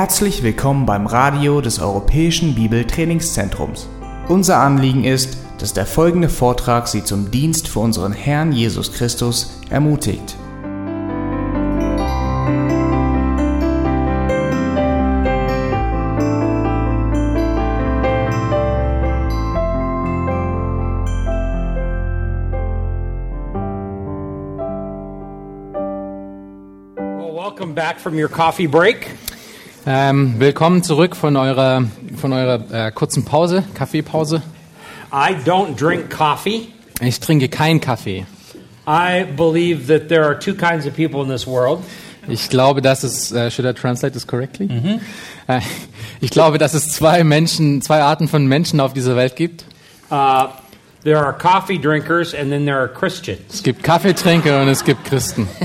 Herzlich willkommen beim Radio des Europäischen Bibeltrainingszentrums. Unser Anliegen ist, dass der folgende Vortrag Sie zum Dienst für unseren Herrn Jesus Christus ermutigt. Welcome back from your coffee break. Ähm, willkommen zurück von eurer, von eurer äh, kurzen Pause, Kaffeepause. I don't drink coffee. Ich trinke keinen Kaffee. I believe that there are two kinds of people in this world. Ich glaube, dass es, äh, should I translate this correctly? Äh, ich glaube, dass es zwei Menschen, zwei Arten von Menschen auf dieser Welt gibt. Uh, there are coffee drinkers and then there are Christians. Es gibt Kaffeetrinker und es gibt Christen.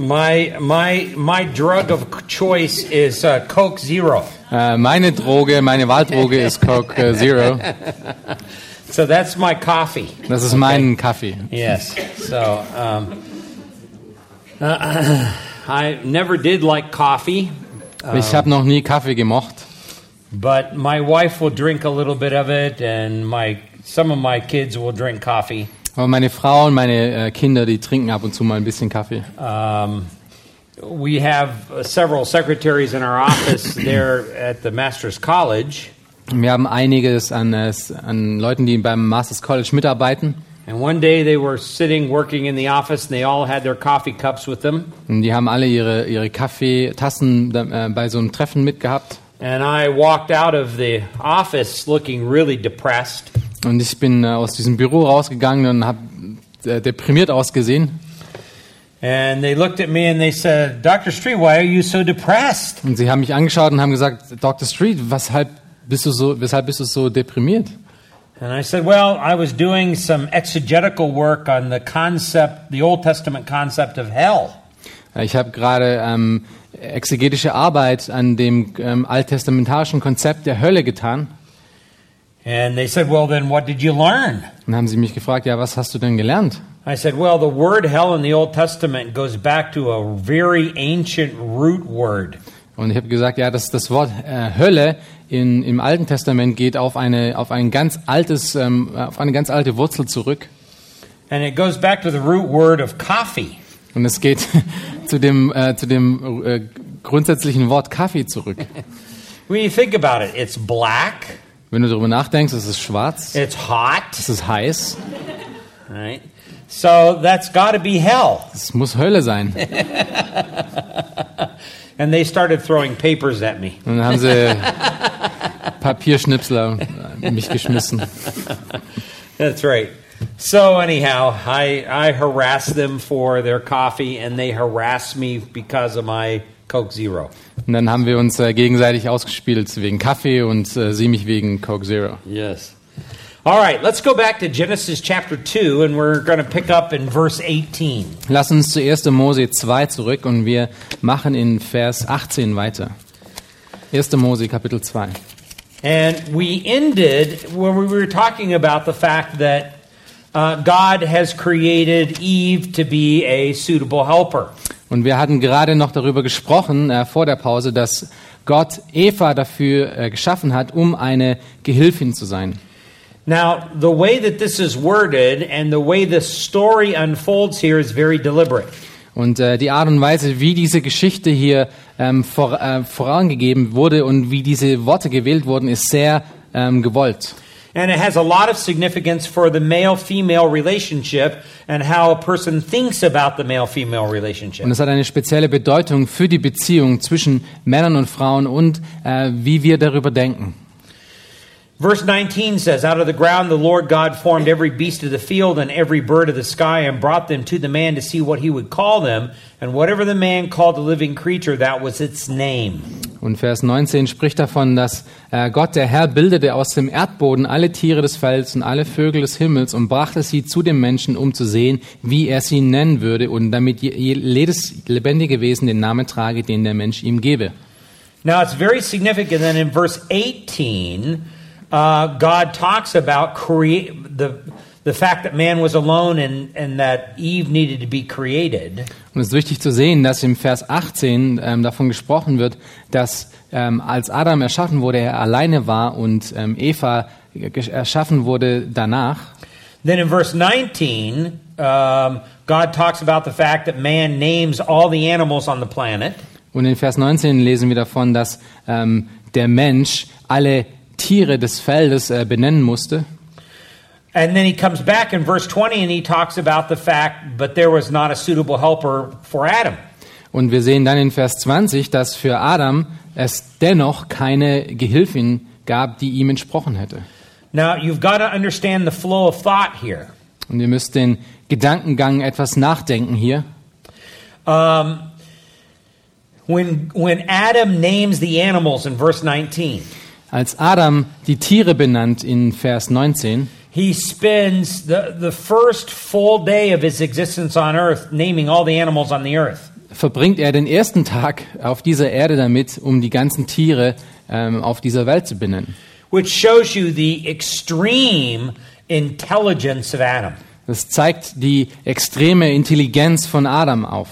My, my, my drug of choice is uh, Coke Zero. Äh, meine Droge, meine Wahldroge ist Coke äh, Zero. So that's my coffee. Das ist mein Kaffee. Yes. So um, uh, I never did like coffee, Ich habe noch nie Kaffee gemocht. but my wife will drink a little bit of it, and my some of my kids will drink coffee. Aber meine Frau und meine äh, Kinder, die trinken ab und zu mal ein bisschen Kaffee. Um, we have uh, several secretaries in our office there at the Master's College, Wir haben einiges an, äh, an Leuten, die beim Masters College mitarbeiten. and one day they were sitting working in the office, and they all had their coffee cups with them. Und die haben alle ihre, ihre Kaffeetassen äh, bei so einem Treffen mitgehabt. And I walked out of the office looking really depressed. Und ich bin äh, aus diesem Büro rausgegangen und habe äh, deprimiert ausgesehen. And they looked at me and they said, Dr. Street, why are you so depressed? Und sie haben mich angeschaut und haben gesagt, Dr. Street, weshalb bist du so, weshalb bist du so deprimiert? And I said, Well, I was doing some exegetical work on the concept, the Old Testament concept of hell. Äh, Ich habe gerade ähm, exegetische Arbeit an dem ähm, alttestamentarischen Konzept der Hölle getan. And they said, Well, then what did you learn? Und haben sie mich gefragt, ja, was hast du denn gelernt? I said, Well, the word hell in the Old Testament goes back to a very ancient root word. Und ich habe gesagt, ja, das, das Wort äh, Hölle in, im Alten Testament geht auf eine, auf ein ganz altes, ähm, auf eine ganz alte Wurzel zurück. And it goes back to the root word of coffee. Und es geht zu dem, äh, zu dem äh, grundsätzlichen Wort Kaffee zurück. When you think about it, it's black, Wenn du darüber nachdenkst, es ist schwarz, it's hot, es ist heiß, right? So that's got to be hell. es muss Hölle sein. And they started throwing papers at me. Und dann haben sie Papierschnipsler mich geschmissen. That's right. So anyhow, I I harass them for their coffee, and they harass me because of my Coke Zero. Und dann haben wir uns äh, gegenseitig ausgespielt wegen Kaffee und äh, sie mich wegen Coke Zero. Yes. All right, let's go back to Genesis chapter 2, and we're going to pick up in verse 18. Lass uns zu 1. Mose 2 zurück und wir machen in Vers 18 weiter. 1. Mose Kapitel 2. And we ended when we were talking about the fact that uh, God has created Eve to be a suitable helper. Und wir hatten gerade noch darüber gesprochen äh, vor der Pause, dass Gott Eva dafür äh, geschaffen hat, um eine Gehilfin zu sein. Now, the way that this is worded and the way the story unfolds here is very deliberate. Und äh, die Art und Weise, wie diese Geschichte hier ähm, vor, äh, vorangegeben wurde und wie diese Worte gewählt wurden, ist sehr ähm, gewollt. And it has a lot of significance for the male female relationship and how a person thinks about the male female relationship. Und es hat eine spezielle Bedeutung für die Beziehung zwischen Männern und Frauen und äh, wie wir darüber denken. Verse 19 says, Out of the ground the Lord God formed every beast of the field and every bird of the sky and brought them to the man to see what he would call them. And whatever the man called the living creature, that was its name. Und Vers 19 spricht davon, dass äh, Gott, der Herr, bildete aus dem Erdboden alle Tiere des Felds und alle Vögel des Himmels und brachte sie zu dem Menschen, um zu sehen, wie er sie nennen würde und damit je- je- jedes lebendige Wesen den Namen trage, den der Mensch ihm gebe. Now it's very significant that in verse 18, uh, God talks about create the the fact that man was alone and, and that Eve needed to be created, Und es ist wichtig zu sehen, dass im Vers 18 ähm, davon gesprochen wird, dass ähm, als Adam erschaffen wurde, er alleine war und ähm, Eva erschaffen wurde danach. then in verse 19, um, God talks about the fact that man names all the animals on the planet. Und in Vers 19 lesen wir davon, dass ähm, der Mensch alle Tiere des Feldes äh, benennen musste. And then he comes back in verse 20 and he talks about the fact, but there was not a suitable helper for Adam. Und wir sehen dann in Vers 20, dass für Adam es dennoch keine Gehilfin gab, die ihm entsprochen hätte. Now, you've got to understand the flow of thought here. Und ihr müsst den Gedankengang etwas nachdenken hier. Um, when, when Adam names the animals in verse 19, Als Adam die Tiere benannt in Vers 19, he spends the, the first full day of his existence on earth naming all the animals on the earth. verbringt er den ersten Tag auf dieser Erde damit, um die ganzen Tiere ähm, auf dieser Welt zu benennen. which shows you the extreme intelligence of Adam. Das zeigt die extreme Intelligenz von Adam auf.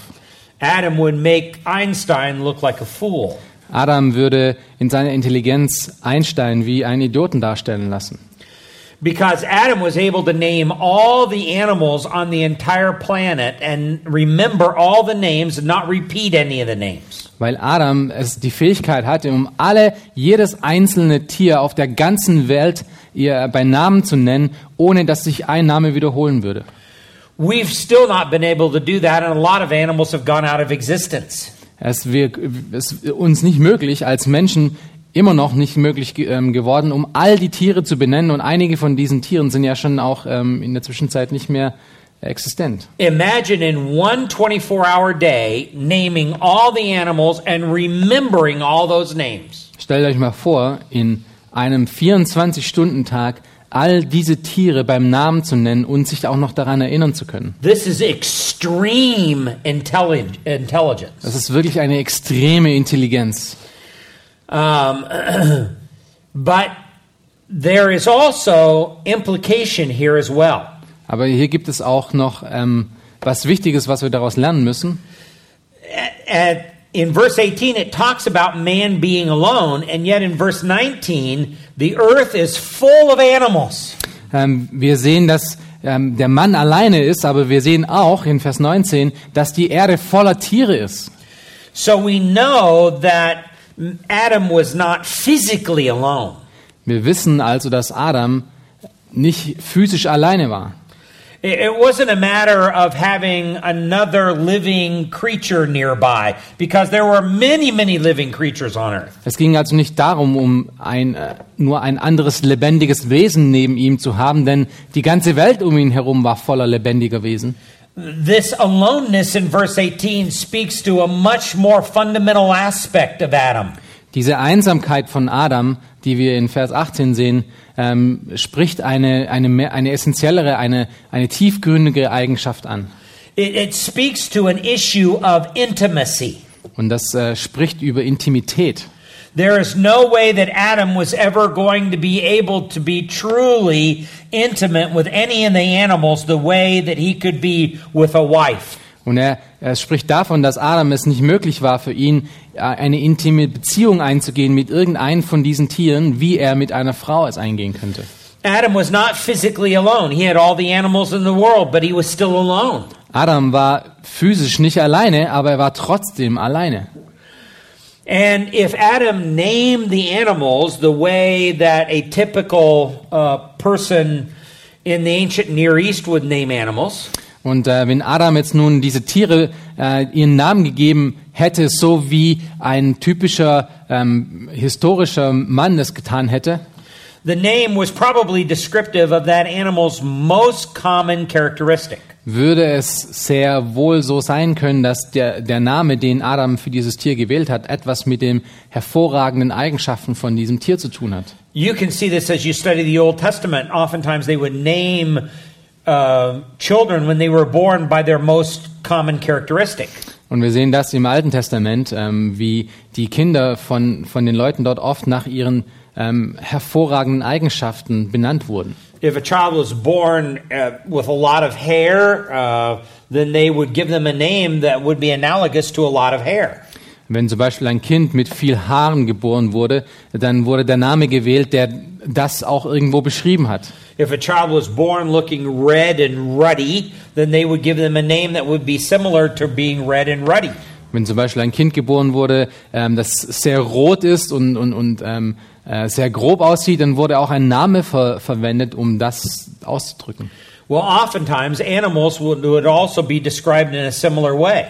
Adam would make Einstein look like a fool. Adam würde in seiner Intelligenz Einstein wie einen Idioten darstellen lassen. Because Adam was able to name all the animals on the entire planet and remember all the names and not repeat any of the names. Weil Adam es die Fähigkeit hatte, um alle, jedes einzelne Tier auf der ganzen Welt ihr bei Namen zu nennen, ohne dass sich ein Name wiederholen würde. We've still not been able to do that, and a lot of animals have gone out of existence. Es ist uns nicht möglich, als Menschen immer noch nicht möglich ge- ähm, geworden, um all die Tiere zu benennen. Und einige von diesen Tieren sind ja schon auch ähm, in der Zwischenzeit nicht mehr existent. Imagine in one 24 hour day naming all the animals and remembering all those names. Stellt euch mal vor, in einem 24-Stunden-Tag all diese Tiere beim Namen zu nennen und sich auch noch daran erinnern zu können. This is extreme intelli- intelligence. Das ist wirklich eine extreme Intelligenz. Um, but there is also implication here as well. Aber hier gibt es auch noch ähm, was Wichtiges, was wir daraus lernen müssen. At, in verse 18, it talks about man being alone, and yet in verse 19, the earth is full of animals. Ähm, wir sehen, dass ähm, der Mann alleine ist, aber wir sehen auch in Vers 19, dass die Erde voller Tiere ist. So we know that Adam was not physically alone. Wir wissen also, dass Adam nicht physisch alleine war. It wasn't a matter of having another living creature nearby, because there were many, many living creatures on earth. Es ging also nicht darum, um ein, äh, nur ein anderes lebendiges Wesen neben ihm zu haben, denn die ganze Welt um ihn herum war voller lebendiger Wesen. This aloneness in verse 18 speaks to a much more fundamental aspect of Adam. Diese Einsamkeit von Adam, die wir in Vers 18 sehen, ähm, spricht eine, eine, mehr, eine essentiellere, eine, eine tiefgründige Eigenschaft an. It, it speaks to an issue of intimacy. Und das äh, spricht über Intimität. There is no way that Adam was ever going to be able to be truly intimate with any of the animals the way that he could be with a wife. Und er, er spricht davon, dass Adam es nicht möglich war für ihn, äh, eine intime Beziehung einzugehen mit irgendeinem von diesen Tieren, wie er mit einer Frau es eingehen könnte. Adam was not physically alone. He had all the animals in the world, but he was still alone. Adam war physisch nicht alleine, aber er war trotzdem alleine. And if Adam named the animals the way that a typical uh, person in the ancient Near East would name animals, Und äh, wenn Adam jetzt nun diese Tiere äh, ihren Namen gegeben hätte, so wie ein typischer ähm, historischer Mann es getan hätte, the name was probably descriptive of that animal's most common characteristic. würde es sehr wohl so sein können, dass der, der Name, den Adam für dieses Tier gewählt hat, etwas mit den hervorragenden Eigenschaften von diesem Tier zu tun hat. You can see this as you study the Old Testament. Oftentimes they would name uh, children when they were born by their most common characteristic. Und wir sehen das im Alten Testament, ähm, wie die Kinder von, von den Leuten dort oft nach ihren ähm, hervorragenden Eigenschaften benannt wurden. if a child was born uh, with a lot of hair, uh, then they would give them a name that would be analogous to a lot of hair. Wenn zum Beispiel ein Kind mit viel Haaren geboren wurde, dann wurde der Name gewählt, der das auch irgendwo beschrieben hat. If a child was born looking red and ruddy, then they would give them a name that would be similar to being red and ruddy. Wenn zum Beispiel ein Kind geboren wurde, ähm, das sehr rot ist und, und, und ähm, äh, sehr grob aussieht, dann wurde auch ein Name ver verwendet, um das auszudrücken. Well, oftentimes animals would, would also be described in a similar way.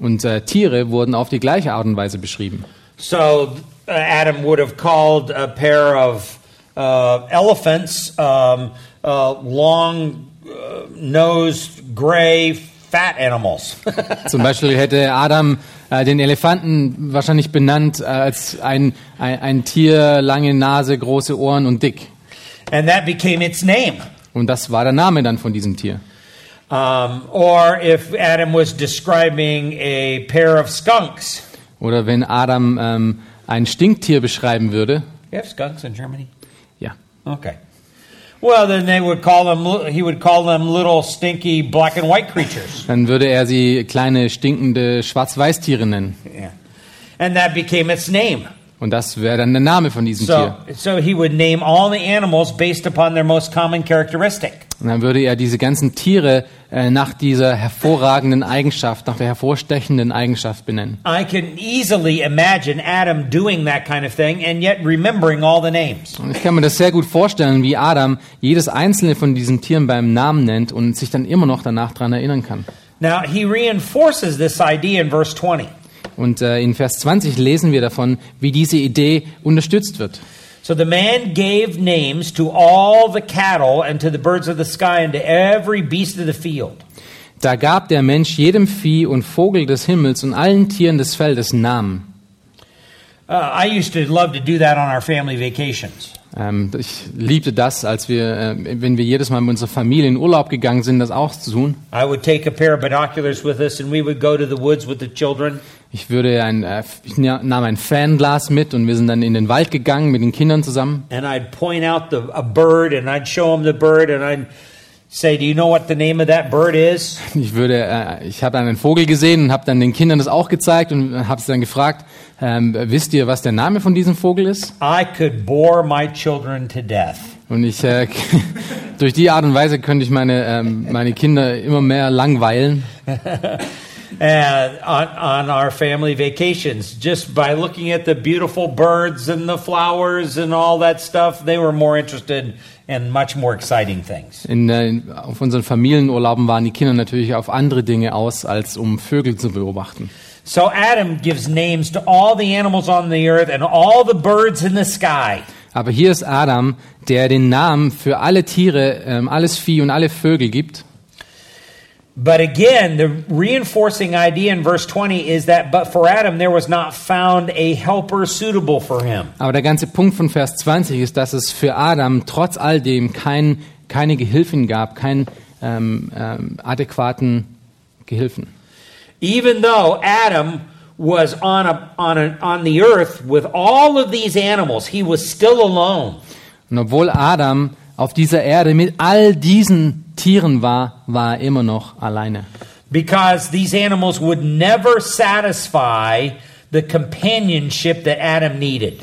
Und äh, Tiere wurden auf die gleiche Art und Weise beschrieben. So uh, Adam would have called a pair of uh, elephants um, uh, long uh, nosed, gray, fat animals. Zum Beispiel hätte Adam äh, den Elefanten wahrscheinlich benannt äh, als ein, ein, ein Tier, lange Nase, große Ohren und dick. and that became its name. Und das war der Name dann von diesem Tier. Um, or if Adam was describing a pair of skunks. Oder wenn Adam ähm, ein Stinktier beschreiben würde, You have skunks in Germany? ja, Okay. Well, then they would call them. He would call them little stinky black and white creatures. dann würde er sie kleine, stinkende Schwarz-Weiß-Tiere nennen. Yeah, and that became its name. Und das wäre dann der Name von diesem So, Tier. so he would name all the animals based upon their most common characteristic. Und dann würde er diese ganzen Tiere äh, nach dieser hervorragenden Eigenschaft, nach der hervorstechenden Eigenschaft benennen. I can easily imagine Adam doing that kind of thing and yet remembering all the names. Und ich kann mir das sehr gut vorstellen, wie Adam jedes einzelne von diesen Tieren beim Namen nennt und sich dann immer noch danach dran erinnern kann. Now, he reinforces this idea in verse 20. Und äh, in Vers 20 lesen wir davon, wie diese Idee unterstützt wird. So the man gave names to all the cattle and to the birds of the sky and to every beast of the field. Da gab der Mensch jedem Vieh und Vogel des Himmels und allen Tieren des Feldes Namen. Uh, I used to love to do that on our family vacations. Ähm, ich liebte das, als wir, äh, wenn wir jedes Mal mit unserer Familie in Urlaub gegangen sind, das auch zu tun. I would take a pair of binoculars with us and we would go to the woods with the children. Ich würde ein, äh, ich nahm ein Fanglas mit und wir sind dann in den Wald gegangen mit den Kindern zusammen. and I'd point out the, a bird and I'd show them the bird and I'd say, "Do you know what the name of that bird is?" Ich würde, äh, ich habe einen Vogel gesehen und habe dann den Kindern das auch gezeigt und habe sie dann gefragt, ähm, wisst ihr, was der Name von diesem Vogel ist? I could bore my children to death. Und ich, äh, durch die Art und Weise könnte ich meine, ähm, meine Kinder immer mehr langweilen. And on, on our family vacations, just by looking at the beautiful birds and the flowers and all that stuff, they were more interested in much more exciting things. In, äh, auf unseren Familienurlauben waren die Kinder natürlich auf andere Dinge aus, als um Vögel zu beobachten. So Adam gives names to all the animals on the earth and all the birds in the sky. Aber hier ist Adam, der den Namen für alle Tiere, ähm, alles Vieh und alle Vögel gibt. But again, the reinforcing idea in verse 20 is that, but for Adam, there was not found a helper suitable for him. Aber der ganze Punkt von Vers 20 ist, dass es für Adam trotz all dem kein, keine Gehilfen gab, keinen ähm, ähm, adäquaten Gehilfen. Even though Adam was on, a, on, a, on the earth with all of these animals, he was still alone. Und obwohl Adam auf dieser Erde mit all diesen Tieren war, war er immer noch alleine. Because these animals would never satisfy the companionship that Adam needed.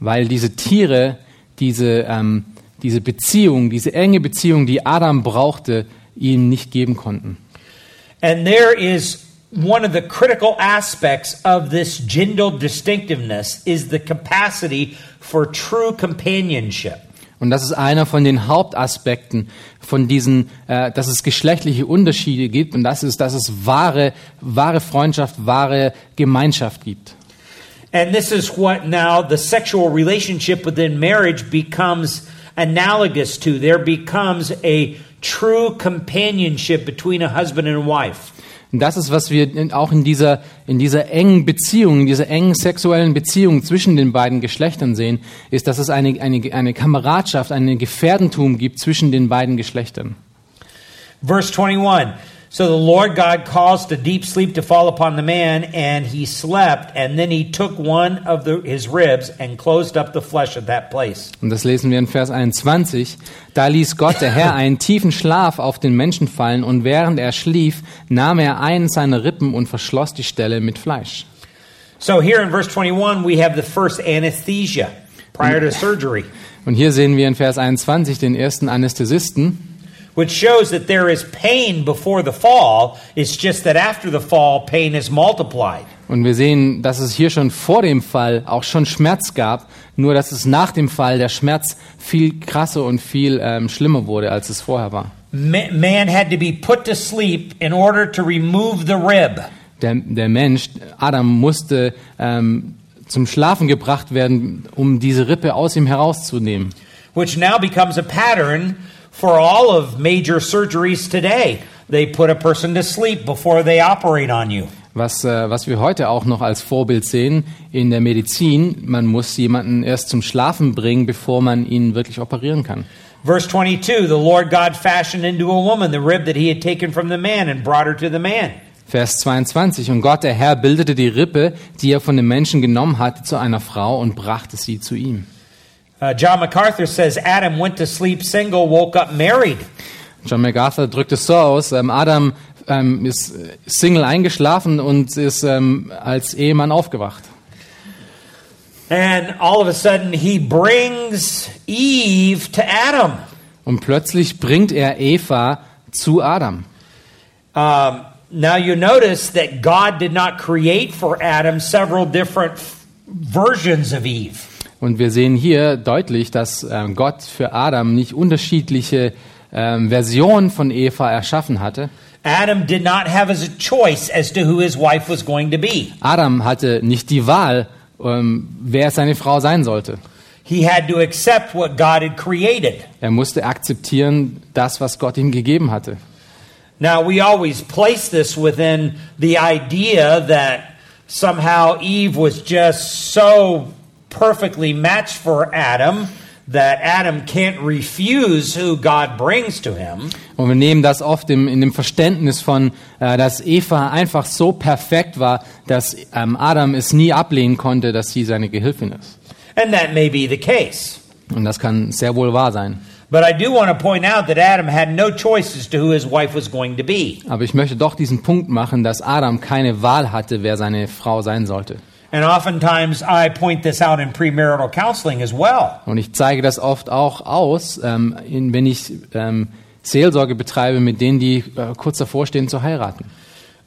Weil diese Tiere, diese, ähm, diese Beziehung, diese enge Beziehung, die Adam brauchte, ihm nicht geben konnten. And there is one of the critical aspects of this gender distinctiveness is the capacity for true companionship. Und das ist einer von den Hauptaspekten von diesen, äh, dass es geschlechtliche Unterschiede gibt und das ist, dass es wahre, wahre Freundschaft, wahre Gemeinschaft gibt. And this is what now the sexual relationship within marriage becomes analogous to. There becomes a true companionship between a husband and a wife. Das ist, was wir auch in dieser, in dieser engen Beziehung, in dieser engen sexuellen Beziehung zwischen den beiden Geschlechtern sehen, ist, dass es eine, eine, eine Kameradschaft, ein Gefährdentum gibt zwischen den beiden Geschlechtern. Verse 21 So the Lord God caused a deep sleep to fall upon the man, and he slept. And then he took one of the, his ribs and closed up the flesh at that place. Und das lesen wir in Vers 21. Da ließ Gott der Herr einen tiefen Schlaf auf den Menschen fallen und während er schlief, nahm er einen seiner Rippen und verschloss die Stelle mit Fleisch. So here in verse 21, we have the first anesthesia prior to surgery, Und hier sehen wir in Vers 21 den ersten Anästhesisten, which shows that there is pain before the fall. It's just that after the fall, pain is multiplied. Und wir sehen, dass es hier schon vor dem Fall auch schon Schmerz gab, nur dass es nach dem Fall der Schmerz viel krasser und viel ähm, schlimmer wurde, als es vorher war. Ma- Man had to be put to sleep in order to remove the rib. Der, der Mensch, Adam, musste ähm, zum Schlafen gebracht werden, um diese Rippe aus ihm herauszunehmen. which now becomes a pattern for all of major surgeries today. They put a person to sleep before they operate on you. Was, äh, was wir heute auch noch als Vorbild sehen in der Medizin, man muss jemanden erst zum Schlafen bringen, bevor man ihn wirklich operieren kann. Verse 22 The Lord God fashioned into a woman the rib that he had taken from the man and brought her to the man. Vers 22. Und Gott, der Herr, bildete die Rippe, die er von dem Menschen genommen hatte, zu einer Frau und brachte sie zu ihm. Uh, John MacArthur says Adam went to sleep single, woke up married. John MacArthur drückt es so aus, ähm, Adam ähm, ist äh, Single eingeschlafen und ist ähm, als Ehemann aufgewacht. And all of a sudden, he brings Eve to Adam. Und plötzlich bringt er Eva zu Adam. Um, now you notice that God did not create for Adam several different versions of Eve. Und wir sehen hier deutlich, dass ähm, Gott für Adam nicht unterschiedliche ähm, Versionen von Eva erschaffen hatte. Adam did not have a choice as to who his wife was going to be. Adam hatte nicht die Wahl, ähm, wer seine Frau sein sollte. He had to accept what God had created. Er musste akzeptieren das, was Gott ihm gegeben hatte. Now, we always place this within the idea that somehow Eve was just so perfectly matched for Adam that Adam can't refuse who God brings to him. Und wir nehmen das oft im, in dem Verständnis von, äh, dass Eva einfach so perfekt war, dass ähm, Adam es nie ablehnen konnte, dass sie seine Gehilfin ist. And that may be the case. Und das kann sehr wohl wahr sein. But I do want to point out that Adam had no choice as to who his wife was going to be. Aber ich möchte doch diesen Punkt machen, dass Adam keine Wahl hatte, wer seine Frau sein sollte. And oftentimes I point this out in premarital counseling as well. Und ich zeige das oft auch aus, ähm, wenn ich ähm, Seelsorge betreibe mit denen, die äh, kurz davor stehen zu heiraten.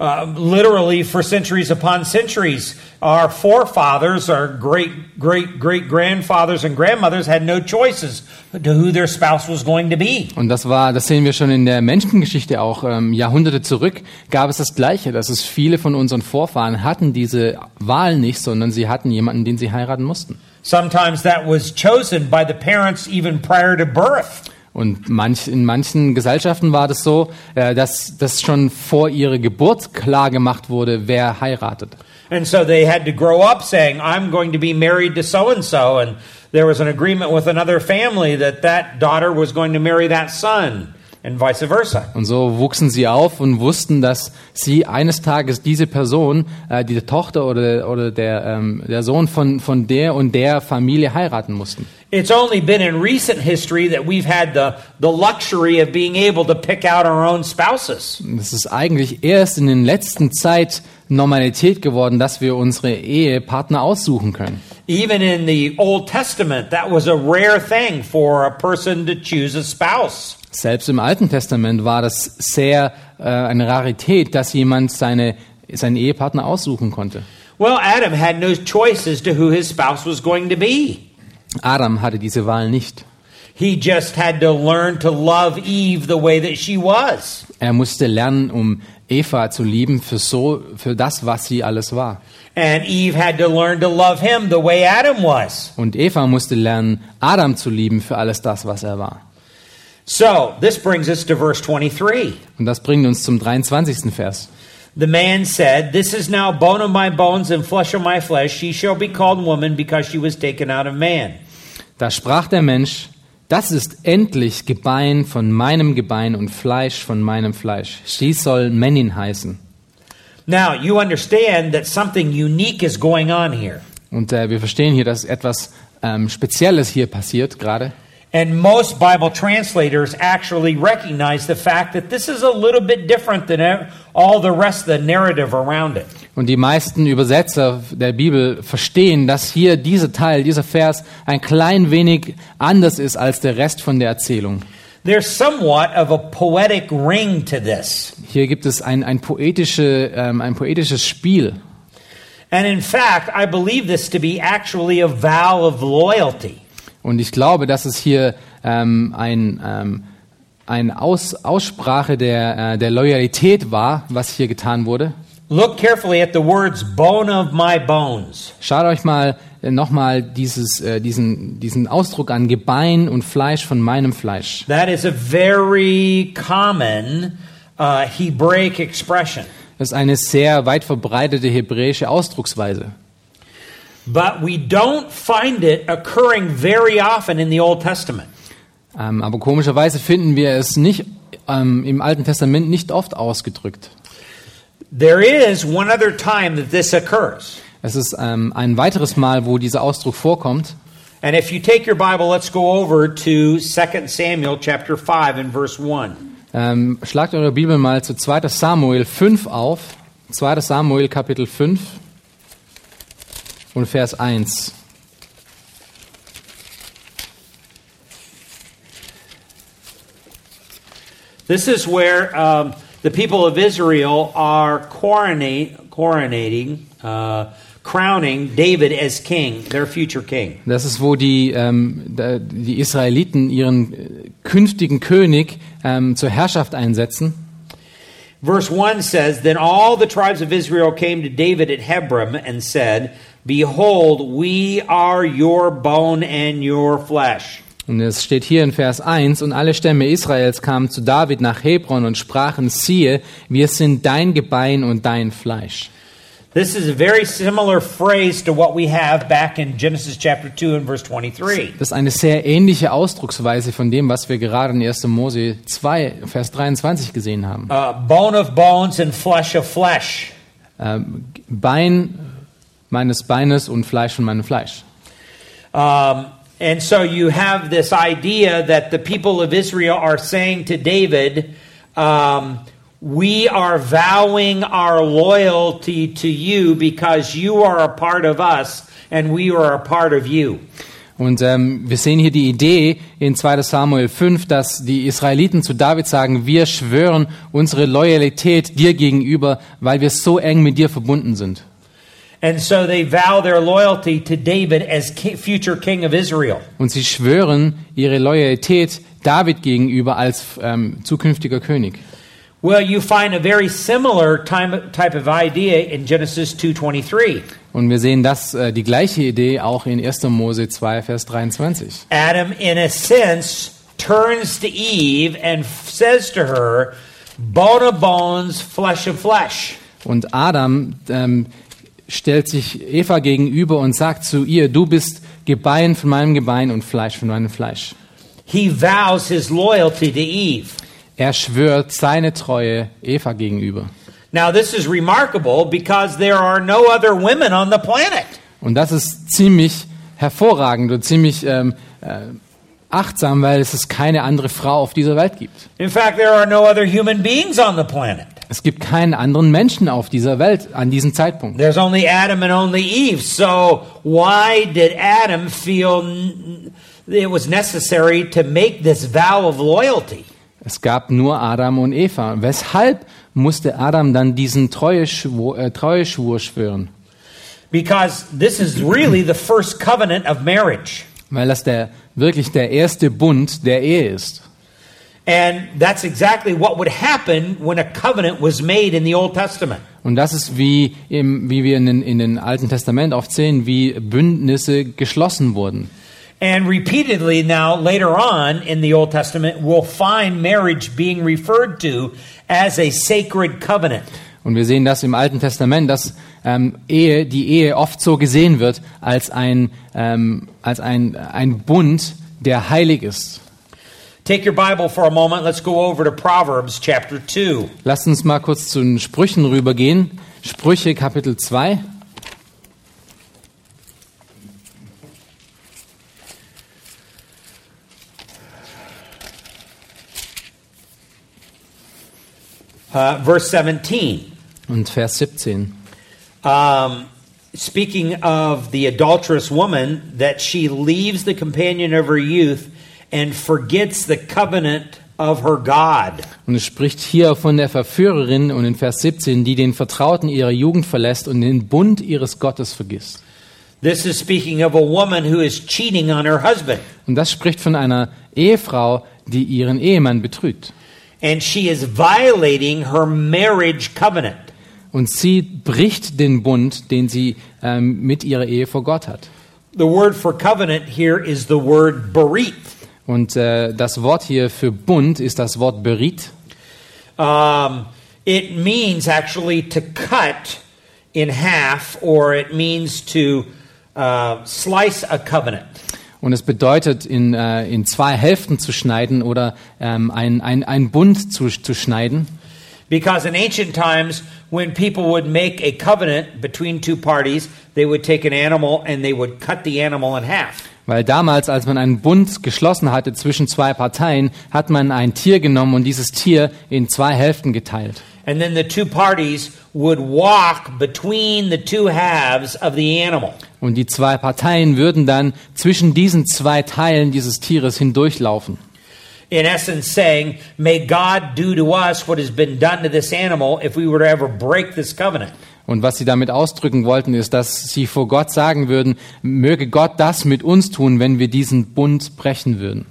Uh, literally, for centuries upon centuries, our forefathers, our great, great, great grandfathers and grandmothers had no choices to who their spouse was going to be. Und das war, das sehen wir schon in der Menschengeschichte auch ähm, Jahrhunderte zurück, gab es das Gleiche, dass es viele von unseren Vorfahren hatten diese Wahl nicht, sondern sie hatten jemanden, den sie heiraten mussten. Sometimes that was chosen by the parents even prior to birth. Und manch, in manchen Gesellschaften war das so, äh, dass das schon vor ihrer Geburt klar gemacht wurde, wer heiratet. And so they had to grow up saying, I'm going to be married to so and so. And there was an agreement with another family that that daughter was going to marry that son, and vice versa. Und so wuchsen sie auf und wussten, dass sie eines Tages diese Person, äh, die Tochter oder, oder der, ähm, der Sohn von, von der und der Familie heiraten mussten. It's only been in recent history that we've had the, the luxury of being able to pick out our own spouses. Es ist eigentlich erst in den letzten Zeit Normalität geworden, dass wir unsere Ehepartner aussuchen können. Even in the Old Testament, that was a rare thing for a person to choose a spouse. Selbst im Alten Testament war das sehr äh, eine Rarität, dass jemand seine, seinen Ehepartner aussuchen konnte. Well, Adam had no choice as to who his spouse was going to be. Adam hatte diese Wahl nicht. He just had to learn to love Eve the way that she was. Er musste lernen, um Eva zu lieben für so, für das, was sie alles war. And Eve had to learn to love him the way Adam was. Und Eva musste lernen, Adam zu lieben für alles das, was er war. So, this brings us to verse 23. Und das bringt uns zum 23. Vers. The man said, This is now bone of my bones and flesh of my flesh. She shall be called woman because she was taken out of man. Da sprach der Mensch, Das ist endlich Gebein von meinem Gebein und Fleisch von meinem Fleisch. Sie soll Männin heißen. Now, you understand that something unique is going on here. Und äh, wir verstehen hier, dass etwas ähm, Spezielles hier passiert gerade. And most Bible translators actually recognize the fact that this is a little bit different than all the rest of the narrative around it. Und die meisten Übersetzer der Bibel verstehen, dass hier dieser Teil, dieser Vers ein klein wenig anders ist als der Rest von der Erzählung. There's somewhat of a poetic ring to this. Hier gibt es ein, ein, poetische, ähm, ein poetisches Spiel. And in fact, I believe this to be actually a vow of loyalty. Und ich glaube, dass es hier ähm, ein, ähm, eine Aus, Aussprache der, äh, der Loyalität war, was hier getan wurde. Look carefully at the words bone of my bones. Schaut euch mal äh, nochmal dieses, äh, diesen, diesen Ausdruck an, Gebein und Fleisch von meinem Fleisch. That is a very common uh, Hebraic expression. Das ist eine sehr weit verbreitete hebräische Ausdrucksweise. But we don't find it occurring very often in the Old Testament. Ähm, aber komischerweise finden wir es nicht ähm, im Alten Testament nicht oft ausgedrückt. There is one other time that this occurs. Es ist ähm, ein weiteres Mal, wo dieser Ausdruck vorkommt. And if you take your Bible, let's go over to 2 Samuel chapter 5 and verse 1. Ähm, schlagt eure Bibel mal zu 2. Samuel 5 auf. 2. Samuel Kapitel 5 und Vers 1. This is where um, the people of Israel are coronate, coronating, uh, crowning David as king, their future king. Das ist, wo die, ähm, die Israeliten ihren äh, künftigen König ähm, zur Herrschaft einsetzen. Verse 1 says Then all the tribes of Israel came to David at Hebron and said, Behold, we are your bone and your flesh. Und es steht hier in Vers 1, und alle Stämme Israels kamen zu David nach Hebron und sprachen, siehe, wir sind dein Gebein und dein Fleisch. This is a very similar phrase to what we have back in Genesis chapter 2 and verse 23. Das ist eine sehr ähnliche Ausdrucksweise von dem, was wir gerade in 1. Mose 2, Vers 23 gesehen haben. Uh, bone of bones and flesh of flesh. Ähm, Bein meines Beines und Fleisch von meinem Fleisch. Um, and so you have this idea that the people of Israel are saying to David, um, We are vowing our loyalty to you because you are a part of us and we are a part of you. Und ähm, wir sehen hier die Idee in 2 Samuel 5, dass die Israeliten zu David sagen, wir schwören unsere Loyalität dir gegenüber, weil wir so eng mit dir verbunden sind. And so they vow their loyalty to David as future king of Israel. Und sie schwören ihre Loyalität David gegenüber als ähm, zukünftiger König. Well, you find a very similar time, type of idea in Genesis 2:23. Und wir sehen das, äh, die gleiche Idee auch in 1. Mose 2, Vers 23. Adam, in a sense, turns to Eve and says to her, Bone of bones, flesh of flesh. Und Adam ähm, stellt sich Eva gegenüber und sagt zu ihr, du bist Gebein von meinem Gebein und Fleisch von meinem Fleisch. He vows his loyalty to Eve. Er schwört seine Treue Eva gegenüber. Now, this is remarkable because there are no other women on the planet. Und das ist ziemlich hervorragend und ziemlich ähm, äh, achtsam, weil es es keine andere Frau auf dieser Welt gibt. In fact, there are no other human beings on the planet. Es gibt keinen anderen Menschen auf dieser Welt an diesem Zeitpunkt. There's only Adam and only Eve. So, why did Adam feel it was necessary to make this vow of loyalty? Es gab nur Adam und Eva. Weshalb musste Adam dann diesen Treueschwur, äh, Treueschwur schwören? Because this is really the first covenant of marriage. Weil das der, wirklich der erste Bund der Ehe ist. And that's exactly what would happen when a covenant was made in the Old Testament. Und das ist wie, im, wie wir in den, in den Alten Testament oft sehen, wie Bündnisse geschlossen wurden. And repeatedly now, later on in the Old Testament, we'll find marriage being referred to as a sacred covenant. Und wir sehen das im Alten Testament, dass ähm, Ehe, die Ehe oft so gesehen wird als ein, ähm, als ein, ein Bund, der heilig ist. Take your Bible for a moment. Let's go over to Proverbs chapter 2. Lasst uns mal kurz zu den Sprüchen rübergehen. Sprüche Kapitel 2. Uh, verse 17. Und Vers 17. Um, speaking of the adulterous woman, that she leaves the companion of her youth and forgets the covenant of her God. Und es spricht hier von der Verführerin und in Vers 17, die den Vertrauten ihrer Jugend verlässt und den Bund ihres Gottes vergisst. This is speaking of a woman who is cheating on her husband. Und das spricht von einer Ehefrau, die ihren Ehemann betrügt. And she is violating her marriage covenant. Und sie bricht den Bund, den sie ähm, mit ihrer Ehe vor Gott hat. The word for covenant here is the word berit. Und äh, das Wort hier für Bund ist das Wort Berit. Um, it means actually to cut in half, or it means to uh, slice a covenant. Und es bedeutet, in, äh, in zwei Hälften zu schneiden oder ähm, ein, ein, ein Bund zu, zu schneiden. Because in ancient times, when people would make a covenant between two parties, they would take an animal and they would cut the animal in half. Weil damals, als man einen Bund geschlossen hatte zwischen zwei Parteien, hat man ein Tier genommen und dieses Tier in zwei Hälften geteilt. And then the two parties would walk between the two halves of the animal. Und die zwei Parteien würden dann zwischen diesen zwei Teilen dieses Tieres hindurchlaufen. In essence, saying, May God do to us what has been done to this animal if we were to ever break this covenant. Und was sie damit ausdrücken wollten, ist, dass sie vor Gott sagen würden, möge Gott das mit uns tun, wenn wir diesen Bund brechen würden.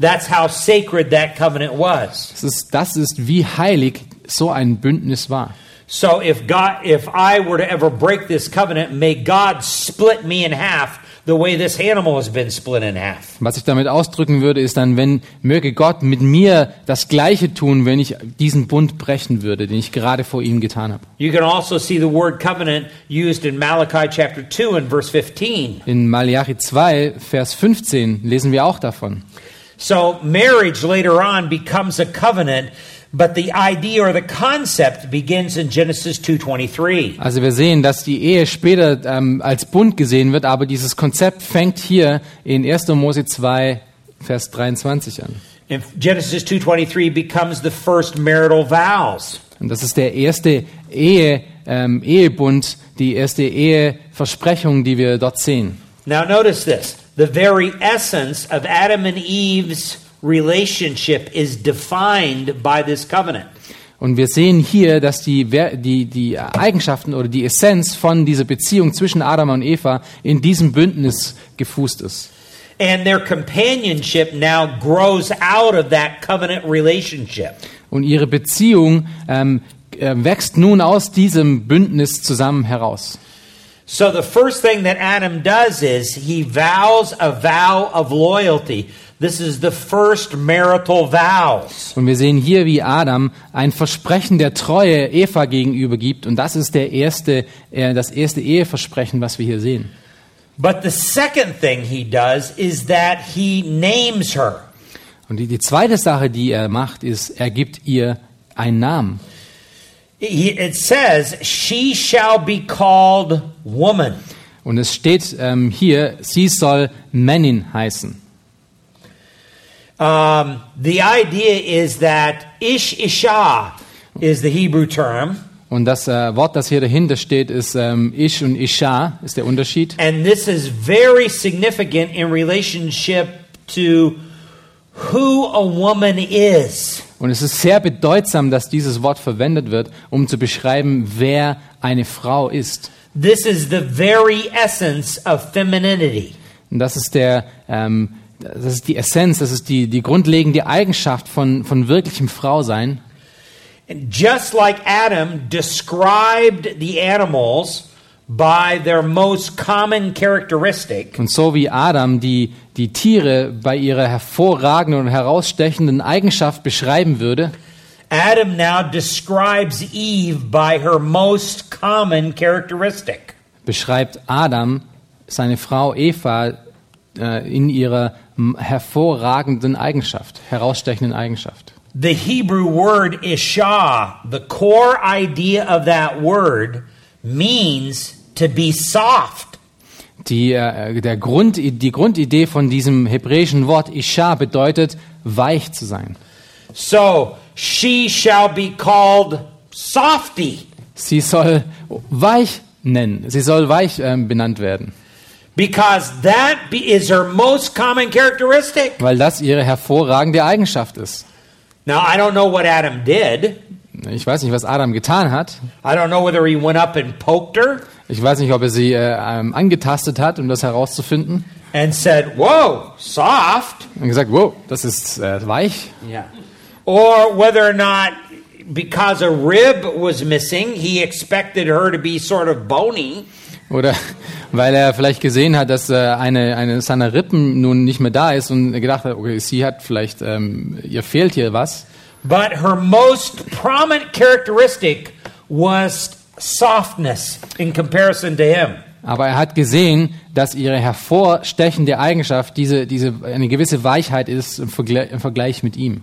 That's how sacred that covenant was. Das ist, das ist wie heilig so ein Bündnis war. So if God if I were to ever break this covenant, may God split me in half. Was ich damit ausdrücken würde, ist dann, wenn möge Gott mit mir das Gleiche tun, wenn ich diesen Bund brechen würde, den ich gerade vor ihm getan habe. You can also see the word covenant used in Malachi chapter 2 and verse 15. In Malachi 2, Vers 15 lesen wir auch davon. So marriage later on becomes a covenant, but the idea or the concept begins in Genesis 2:23. Also wir sehen, dass die Ehe später ähm, als Bund gesehen wird, aber dieses Konzept fängt hier in 1. Mose 2, Vers 23 an. And Genesis 2:23 becomes the first marital vows. Und das ist der erste Ehe, ähm, Ehebund, die erste Eheversprechung, die wir dort sehen. Now notice this. The very essence of Adam and Eve's relationship is defined by this covenant. Und wir sehen hier, dass die, die, die Eigenschaften oder die Essenz von dieser Beziehung zwischen Adam und Eva in diesem Bündnis gefußt ist. And their companionship now grows out of that covenant relationship. Und ihre Beziehung ähm, äh, wächst nun aus diesem Bündnis zusammen heraus. So the first thing that Adam does is he vows a vow of loyalty. This is the first marital vows. Und wir sehen hier, wie Adam ein Versprechen der Treue Eva gegenüber gibt. Und das ist der erste, äh, das erste Eheversprechen, was wir hier sehen. But the second thing he does is that he names her. Und die, die zweite Sache, die er macht, ist, er gibt ihr einen Namen. It says, She shall be called woman. Und es steht ähm, hier, sie soll Männin heißen. Um, the idea is that Ish Isha is the Hebrew term, Und das äh, Wort, das hier dahinter steht, ist ähm, Ish und Isha, ist der Unterschied. and this is very significant in relationship to who a woman is. Und es ist sehr bedeutsam, dass dieses Wort verwendet wird, um zu beschreiben, wer eine Frau ist. This is the very essence of femininity. Und das ist der, ähm, das ist die Essenz, das ist die, die grundlegende Eigenschaft von, von wirklichem Frausein. And just like Adam described the animals by their most common characteristic, Und so wie Adam die, die Tiere bei ihrer hervorragenden und herausstechenden Eigenschaft beschreiben würde, Adam now describes Eve by her most common characteristic. beschreibt Adam seine Frau Eva äh, in ihrer hervorragenden Eigenschaft, herausstechenden Eigenschaft. The Hebrew word ishah, the core idea of that word means to be soft. Die, äh, der Grund, die Grundidee von diesem hebräischen Wort Isha bedeutet, weich zu sein. So she shall be called softy Sie soll weich nennen. Sie soll weich ähm, benannt werden, because that is her most common characteristic. weil das ihre hervorragende Eigenschaft ist. Now, I don't know what Adam did. Ich weiß nicht, was Adam getan hat. I don't know whether he went up and poked her Ich weiß nicht, ob er sie äh, ähm, angetastet hat, um das herauszufinden. and said, Whoa, soft. Und gesagt, wow, das ist äh, weich. Yeah. Or whether or not, because a rib was missing, he expected her to be sort of bony. Oder weil er vielleicht gesehen hat, dass äh, eine, eine seiner Rippen nun nicht mehr da ist und gedacht hat, okay, sie hat vielleicht, ähm, ihr fehlt hier was. But her most prominent characteristic was softness in comparison to him. Aber er hat gesehen, dass ihre hervorstechende Eigenschaft diese, diese, eine gewisse Weichheit ist im Vergleich, im Vergleich mit ihm.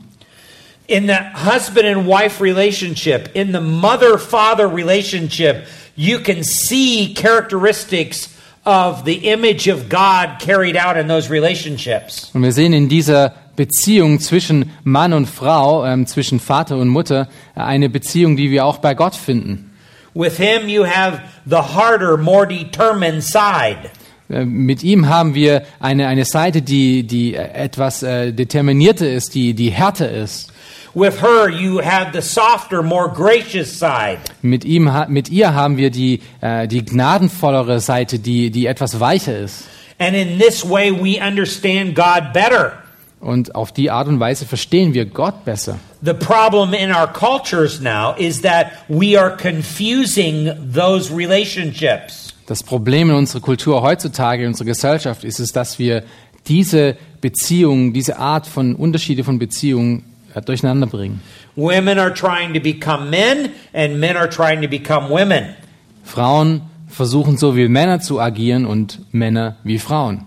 In the husband and wife relationship, in the mother father relationship, you can see characteristics of the image of God carried out in those relationships. Und wir sehen in dieser Beziehung zwischen Mann und Frau, ähm, zwischen Vater und Mutter, eine Beziehung, die wir auch bei Gott finden. With him, you have the harder, more determined side. Äh, Mit ihm haben wir eine, eine Seite, die, die äh, etwas äh, determinierter ist, die, die härter ist. With her, you have the softer, more gracious side. Mit, ihm, mit ihr haben wir die, äh, die gnadenvollere Seite, die, die etwas weicher ist. And in this way, we understand God better. Und auf die Art und Weise verstehen wir Gott besser. The problem in our cultures now is that we are confusing those relationships. Das Problem in unserer Kultur heutzutage, in unserer Gesellschaft, ist es, dass wir diese Beziehungen, diese Art von Unterschiede von Beziehungen äh, durcheinander bringen. Women are trying to become men, and men are trying to become women. Frauen versuchen so wie Männer zu agieren und Männer wie Frauen.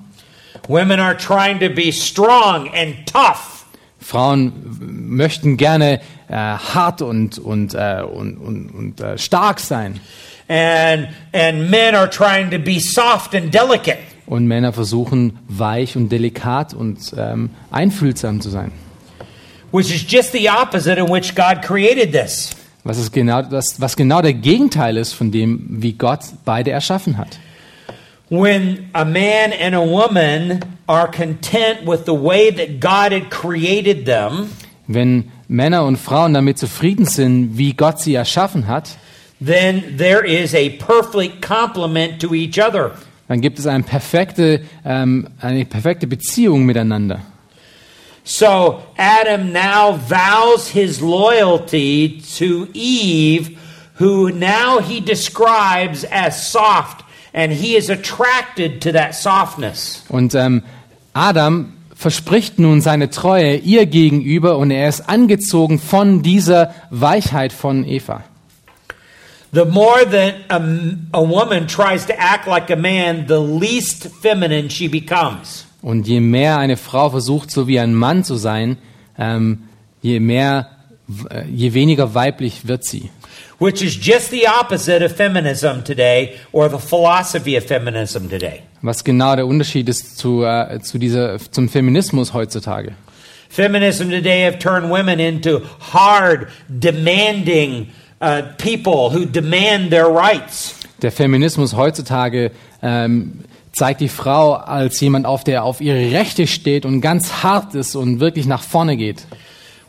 Women are trying to be strong and tough. Frauen möchten gerne äh, hart und, und, äh, und, und, und äh, stark sein. And, and men are trying to be soft and delicate. Und Männer versuchen weich und delikat und ähm, einfühlsam zu sein. which is just the opposite in which God created this. Was, ist genau, das, was genau der Gegenteil ist von dem, wie Gott beide erschaffen hat. When a man and a woman are content with the way that God had created them, Wenn Männer und Frauen damit zufrieden sind, wie Gott sie erschaffen hat, then there is a perfect complement to each other. dann gibt es eine perfekte, ähm, eine perfekte Beziehung miteinander. So Adam now vows his loyalty to Eve, who now he describes as soft, and he is attracted to that softness. Und ähm, Adam verspricht nun seine Treue ihr gegenüber und er ist angezogen von dieser Weichheit von Eva. The more that a, a woman tries to act like a man, the least feminine she becomes. Und je mehr eine Frau versucht, so wie ein Mann zu sein, ähm, je mehr, äh, je weniger weiblich wird sie. Which is just the opposite of feminism today or the philosophy of feminism today. Was genau der Unterschied ist zu, äh, zu dieser, zum Feminismus heutzutage. Feminism today have turned women into hard, demanding uh, people who demand their rights. Der Feminismus heutzutage ähm, zeigt die Frau als jemand auf, der auf ihre Rechte steht und ganz hart ist und wirklich nach vorne geht.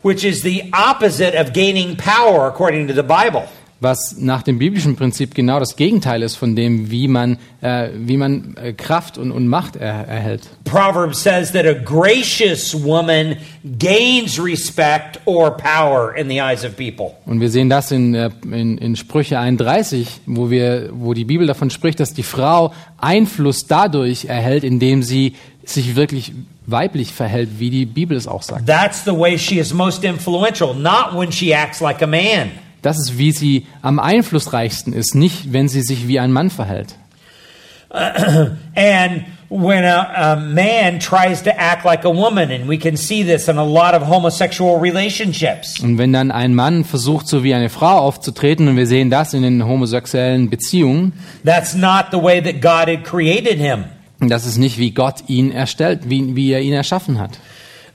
Which is the opposite of gaining power according to the Bible. Was nach dem biblischen Prinzip genau das Gegenteil ist von dem, wie man, äh, wie man äh, Kraft und, und Macht er, erhält. Proverbs says that a gracious woman gains respect or power in the eyes of people. Und wir sehen das in, äh, in, in Sprüche 31, wo, wir, wo die Bibel davon spricht, dass die Frau Einfluss dadurch erhält, indem sie sich wirklich weiblich verhält, wie die Bibel es auch sagt. That's the way she is most influential, not when she acts like a man. Das ist, wie sie am einflussreichsten ist, nicht wenn sie sich wie ein Mann verhält. And when a, a man tries to act like a woman, and we can see this in a lot of homosexual relationships. Und wenn dann ein Mann versucht, so wie eine Frau aufzutreten, und wir sehen das in den homosexuellen Beziehungen, That's not the way that God had created him. Das ist nicht, wie Gott ihn erstellt, wie, wie er ihn erschaffen hat.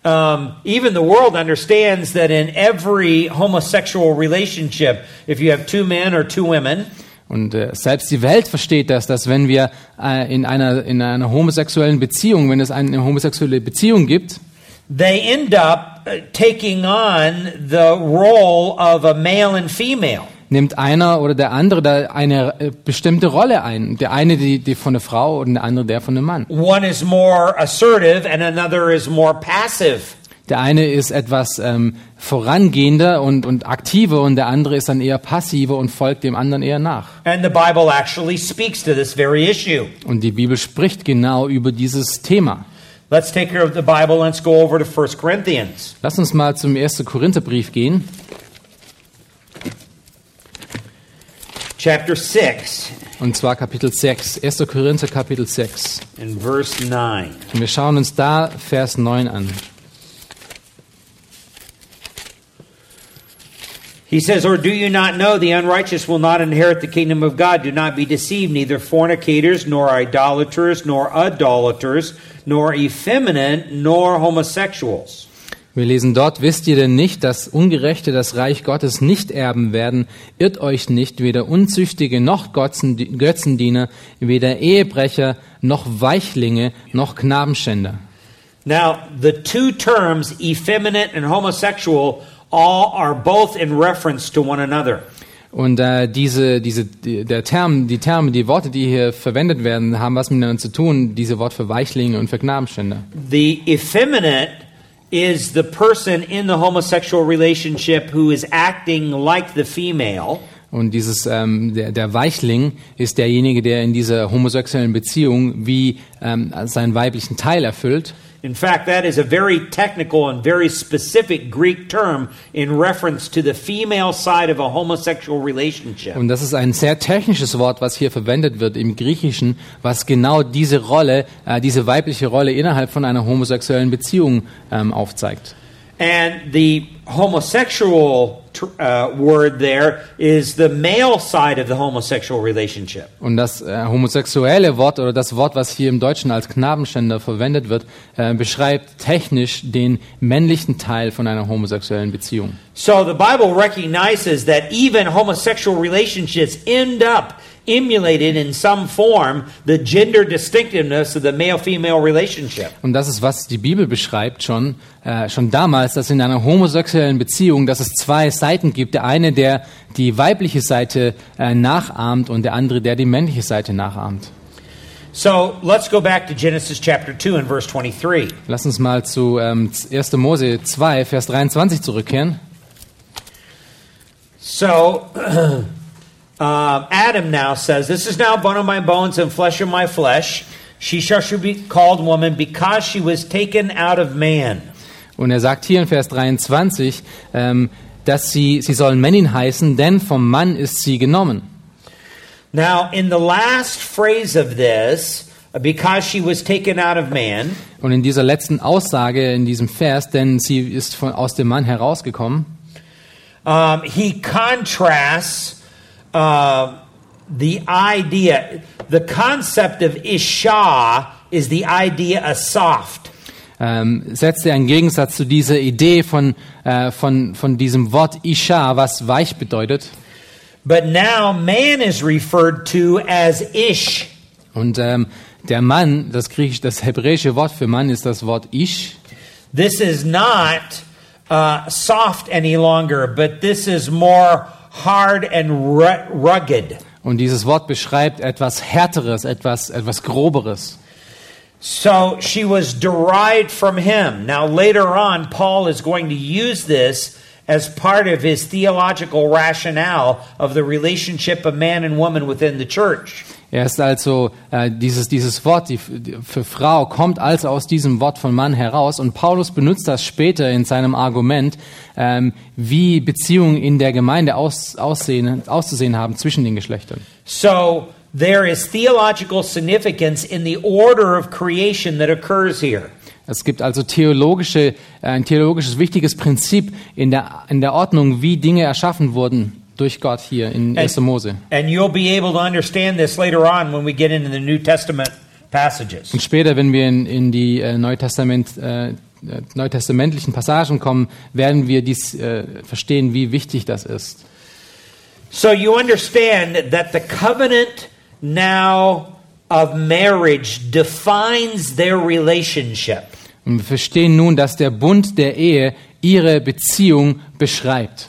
Um, even the world understands that in every homosexual relationship, if you have two men or two women, Und äh, selbst die Welt versteht das, dass wenn wir äh, in, einer, in einer homosexuellen Beziehung, wenn es eine homosexuelle Beziehung gibt, they end up uh, taking on the role of a male and female. Nimmt einer oder der andere da eine äh, bestimmte Rolle ein. Der eine die, die von der Frau und der andere der von dem Mann. One is more assertive and another is more passive. Der eine ist etwas ähm, vorangehender und, und aktiver und der andere ist dann eher passiver und folgt dem anderen eher nach. And the Bible actually speaks to this very issue. Und die Bibel spricht genau über dieses Thema. Let's take care of the Bible. Let's go over to 1 Corinthians. Lass uns mal zum 1. Korintherbrief gehen, chapter 6 und zwar Kapitel 6. 1. Korinther Kapitel 6. and verse 9. Und wir schauen uns da Vers 9 an. He says, Or do you not know the unrighteous will not inherit the kingdom of God? Do not be deceived, neither fornicators, nor idolaters, nor idolaters, nor effeminate, nor homosexuals. Wir lesen dort, wisst ihr denn nicht, dass Ungerechte das Reich Gottes nicht erben werden? Irrt euch nicht, weder Unzüchtige noch Götzen- Götzendiener, weder Ehebrecher noch Weichlinge noch Knabenschänder. Now, the two terms, effeminate and homosexual, all are both in reference to one another. Und äh, diese, diese, die, der Term, die Terme, die Worte, die hier verwendet werden, haben was miteinander zu tun. Diese Wort für Weichlinge und für Knabenschänder. The effeminate is the person in the homosexual relationship who is acting like the female. Und dieses, ähm, der, der Weichling ist derjenige, der in dieser homosexuellen Beziehung wie ähm, seinen weiblichen Teil erfüllt. In fact, that is a very technical and very specific Greek term in reference to the female side of a homosexual relationship. Und das ist ein sehr technisches Wort, was hier verwendet wird im Griechischen, was genau diese Rolle, äh, diese weibliche Rolle innerhalb von einer homosexuellen Beziehung ähm, aufzeigt. And the homosexual tr- uh, word there is the male side of the homosexual relationship. Und das äh, homosexuelle Wort oder das Wort, was hier im Deutschen als Knabenschänder verwendet wird, äh, beschreibt technisch den männlichen Teil von einer homosexuellen Beziehung. So the Bible recognizes that even homosexual relationships end up emulated in some form the gender distinctiveness of the male female relationship. Und das ist, was die Bibel beschreibt schon, äh, schon damals, dass in einer homosexuellen Beziehung, dass es zwei Seiten gibt. Der eine, der die weibliche Seite äh, nachahmt und der andere, der die männliche Seite nachahmt. So let's go back to Genesis chapter 2 and verse 23. Lass uns mal zu ähm, 1. Mose 2, Vers 23 zurückkehren. So um, Adam now says, This is now bone of my bones and flesh of my flesh. She shall be called woman because she was taken out of man. Und er sagt hier in Vers 23, ähm, dass sie, sie sollen Männin heißen, denn vom Mann ist sie genommen. Now, in the last phrase of this, uh, because she was taken out of man, Und in dieser letzten Aussage, in diesem Vers, denn sie ist von, aus dem Mann herausgekommen, um, he contrasts uh, the idea, the concept of Isha is the idea of soft. ähm, setzt er einen Gegensatz zu dieser Idee von, äh, von, von diesem Wort Isha, was weich bedeutet. But now man is referred to as Ish. Und ähm, der Mann, das griechisch, das hebräische Wort für Mann ist das Wort Ish. This is not uh, soft any longer, but this is more hard and rugged. Und dieses Wort beschreibt etwas Härteres, etwas, etwas Groberes. So she was derived from him. Now, later on, Paul is going to use this as part of his theological rationale of the relationship of man and woman within the church. Er ist also, äh, dieses, dieses Wort die, für Frau kommt also aus diesem Wort von Mann heraus und Paulus benutzt das später in seinem Argument, ähm, wie Beziehungen in der Gemeinde aus, aussehen, auszusehen haben zwischen den Geschlechtern. So, there is theological significance in the order of creation that occurs here. Es gibt also theologische, äh, ein theologisches wichtiges Prinzip in der, in der Ordnung, wie Dinge erschaffen wurden durch Gott hier in 1. Mose. And you'll be able to understand this later on when we get into the New Testament passages. Und später, wenn wir in, in die äh, Neutestament, äh, äh, neutestamentlichen Passagen kommen, werden wir dies äh, verstehen, wie wichtig das ist. So you understand that the covenant now of marriage defines their relationship. Und wir verstehen nun, dass der Bund der Ehe ihre Beziehung beschreibt.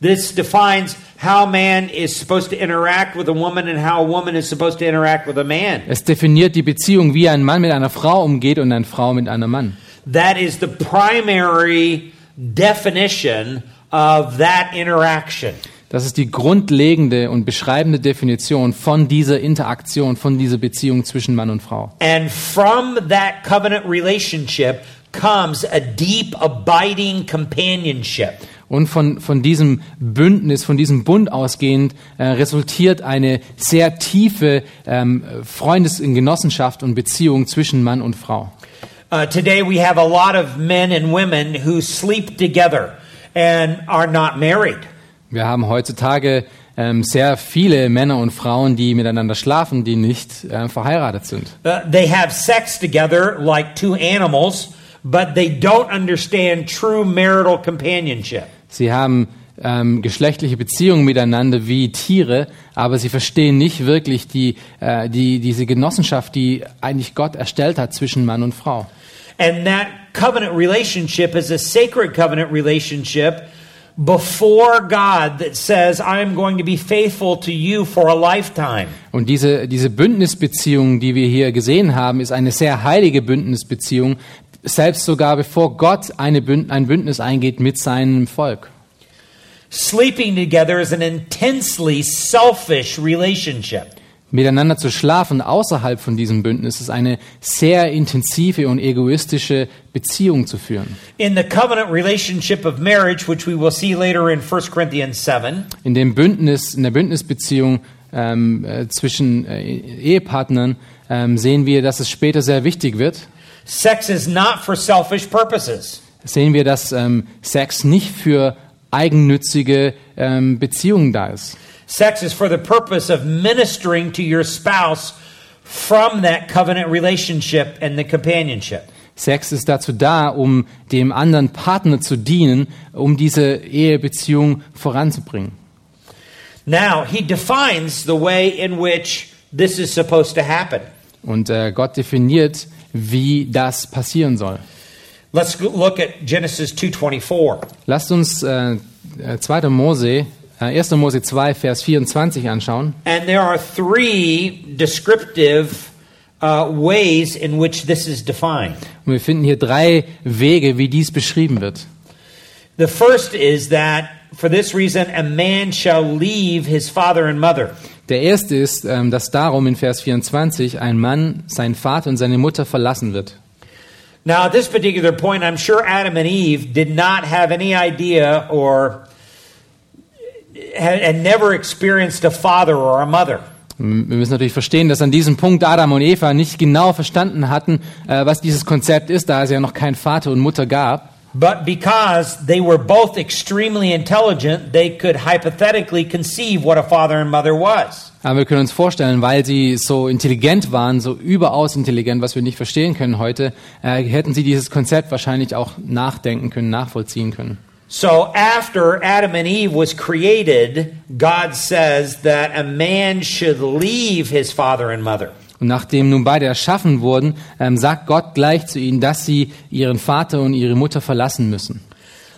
This defines how man is supposed to interact with a woman and how a woman is supposed to interact with a man. Es definiert die Beziehung, wie ein Mann mit einer Frau umgeht und eine Frau mit einem Mann. That is the primary definition of that interaction. Das ist die grundlegende und beschreibende Definition von dieser Interaktion, von dieser Beziehung zwischen Mann und Frau. And from that covenant relationship comes a deep, abiding companionship. Und von, von diesem Bündnis, von diesem Bund ausgehend, äh, resultiert eine sehr tiefe ähm, Freundes- und Genossenschaft und Beziehung zwischen Mann und Frau. Uh, today we have a lot of men and women who sleep together and are not married. Wir haben heutzutage ähm, sehr viele Männer und Frauen, die miteinander schlafen, die nicht äh, verheiratet sind. Uh, they have sex together like two animals, but they don't understand true marital companionship. Sie haben ähm, geschlechtliche Beziehungen miteinander wie Tiere, aber sie verstehen nicht wirklich die, äh, die, diese Genossenschaft, die eigentlich Gott erstellt hat zwischen Mann und Frau. And that covenant relationship is a sacred covenant relationship before God that says, I am going to be faithful to you for a lifetime. Und diese, diese Bündnisbeziehung, die wir hier gesehen haben, ist eine sehr heilige Bündnisbeziehung, selbst sogar bevor Gott Bünd, ein Bündnis eingeht mit seinem Volk. Sleeping together is an intensely selfish relationship. Miteinander zu schlafen außerhalb von diesem Bündnis ist eine sehr intensive und egoistische Beziehung zu führen. In the covenant relationship of marriage, which we will see later in 1 Corinthians 7, In dem Bündnis, in der Bündnisbeziehung ähm, äh, zwischen äh, Ehepartnern ähm, sehen wir, dass es später sehr wichtig wird. Sex is not for selfish purposes. Sehen wir, dass ähm, Sex nicht für eigennützige ähm, Beziehungen da ist. Sex is for the purpose of ministering to your spouse from that covenant relationship and the companionship. Sex ist dazu da, um dem anderen Partner zu dienen, um diese Ehebeziehung voranzubringen. Now, he defines the way in which this is supposed to happen. Und äh, Gott definiert, wie das passieren soll. Let's look at Genesis 2:24. Lasst uns äh, äh, 2. Mose, äh, 1. Mose 2, Vers 24 anschauen. And there are three descriptive uh, ways in which this is defined. Und wir finden hier drei Wege, wie dies beschrieben wird. The first is that for this reason a man shall leave his father and mother. Der erste ist, ähm, dass darum in Vers 24 ein Mann seinen Vater und seine Mutter verlassen wird. Now, at this particular point, I'm sure Adam and Eve did not have any idea or had, never experienced a father or a mother. Wir müssen natürlich verstehen, dass an diesem Punkt Adam und Eva nicht genau verstanden hatten, äh, was dieses Konzept ist, da es ja noch keinen Vater und Mutter gab. But because they were both extremely intelligent, they could hypothetically conceive what a father and mother was. Aber wir können uns vorstellen, weil sie so intelligent waren, so überaus intelligent, was wir nicht verstehen können heute, äh, hätten sie dieses Konzept wahrscheinlich auch nachdenken können, nachvollziehen können. So after Adam and Eve was created, God says that a man should leave his father and mother. Und nachdem nun beide erschaffen wurden, ähm, sagt Gott gleich zu ihnen, dass sie ihren Vater und ihre Mutter verlassen müssen.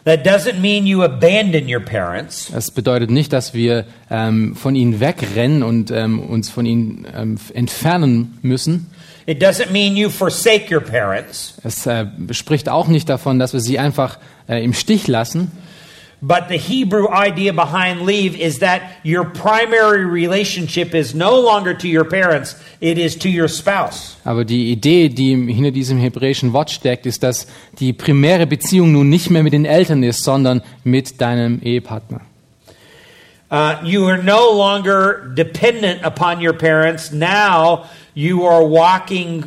That doesn't mean you abandon your parents. Das bedeutet nicht, dass wir ähm, von ihnen wegrennen und ähm, uns von ihnen ähm, entfernen müssen. It doesn't mean you forsake your parents. Es äh, spricht auch nicht davon, dass wir sie einfach äh, im Stich lassen. But the Hebrew idea behind leave is that your primary relationship is no longer to your parents, it is to your spouse. Aber die Idee, die hinter diesem hebräischen Wort steckt, ist, dass die primäre Beziehung nun nicht mehr mit den Eltern ist, sondern mit deinem Ehepartner. Uh, you are no longer dependent upon your parents. Now you are walking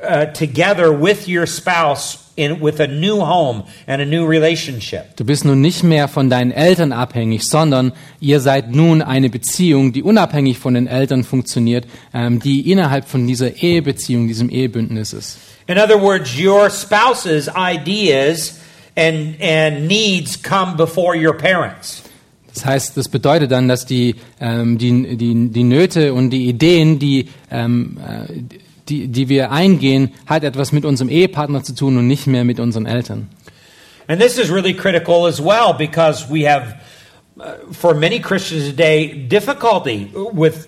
uh, together with your spouse in, with a new home and a new relationship. Du bist nun nicht mehr von deinen Eltern abhängig, sondern ihr seid nun eine Beziehung, die unabhängig von den Eltern funktioniert, ähm, die innerhalb von dieser Ehebeziehung, diesem Ehebündnis ist. In other words, your spouse's ideas and, and needs come before your parents. Das heißt, das bedeutet dann, dass die, ähm, die, die, die Nöte und die Ideen, die, ähm, äh, die, die wir eingehen, hat etwas mit unserem Ehepartner zu tun und nicht mehr mit unseren Eltern. And this is really critical as well because we have, uh, for many Christians today, difficulty with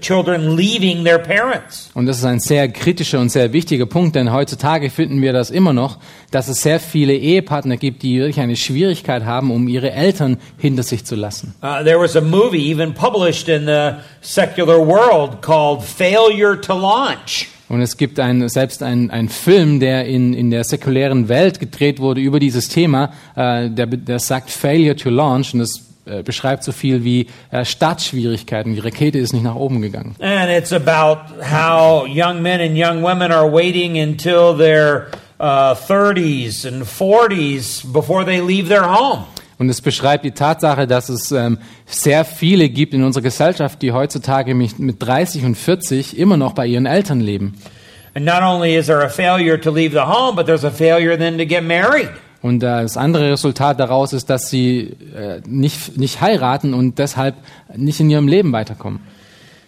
children leaving their parents. Und das ist ein sehr kritischer und sehr wichtiger Punkt, denn heutzutage finden wir das immer noch, dass es sehr viele Ehepartner gibt, die wirklich eine Schwierigkeit haben, um ihre Eltern hinter sich zu lassen. Uh, there was a movie even published in the secular world called Failure to Launch. Und es gibt ein, selbst einen ein Film, der in, in der säkulären Welt gedreht wurde über dieses Thema, äh, der, der sagt Failure to Launch und das äh, beschreibt so viel wie äh, Startschwierigkeiten. Die Rakete ist nicht nach oben gegangen. And it's about how young men and young women are waiting until their uh, 30s and 40s before they leave their home. Und es beschreibt die Tatsache, dass es ähm, sehr viele gibt in unserer Gesellschaft, die heutzutage mit, mit 30 und 40 immer noch bei ihren Eltern leben. And not only is there a failure to leave the home, but there's a failure then to get married. Und äh, das andere Resultat daraus ist, dass sie äh, nicht, nicht heiraten und deshalb nicht in ihrem Leben weiterkommen.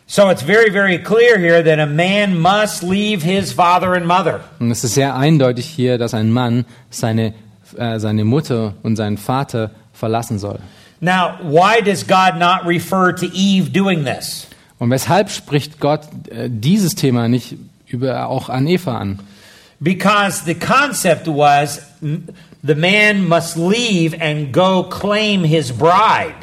So it's very, very clear here that a man must leave his father and mother. Und es ist sehr eindeutig hier, dass ein Mann seine, äh, seine Mutter und seinen Vater verlassen soll. Now, why does God not refer to Eve doing this? Und weshalb spricht Gott äh, dieses Thema nicht über, auch an Eva an? Because the concept was the man must leave and go claim his bride.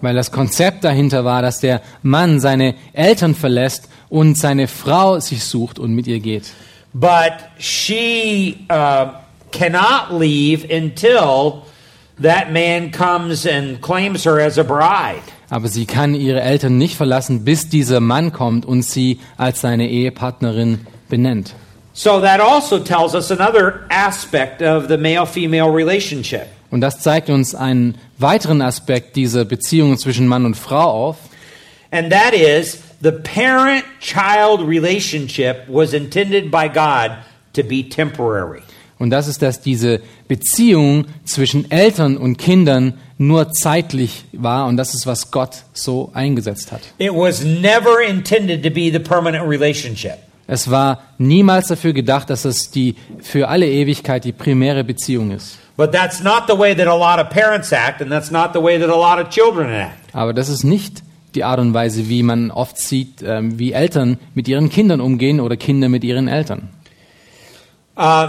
Weil das Konzept dahinter war, dass der Mann seine Eltern verlässt und seine Frau sich sucht und mit ihr geht. But she uh, cannot leave until that man comes and claims her as a bride. Aber sie kann ihre Eltern nicht verlassen, bis dieser Mann kommt und sie als seine Ehepartnerin benennt. So that also tells us another aspect of the male female relationship. Und das zeigt uns einen weiteren Aspekt dieser Beziehung zwischen Mann und Frau auf. And that is the parent child relationship was intended by God to be temporary. Und das ist, dass diese Beziehung zwischen Eltern und Kindern nur zeitlich war und das ist, was Gott so eingesetzt hat. It was never intended to be the permanent relationship. Es war niemals dafür gedacht, dass es die für alle Ewigkeit die primäre Beziehung ist. But that's not the way that a lot of parents act, and that's not the way that a lot of children act. Aber das ist nicht die Art und Weise, wie man oft sieht, ähm, wie Eltern mit ihren Kindern umgehen oder Kinder mit ihren Eltern. Uh,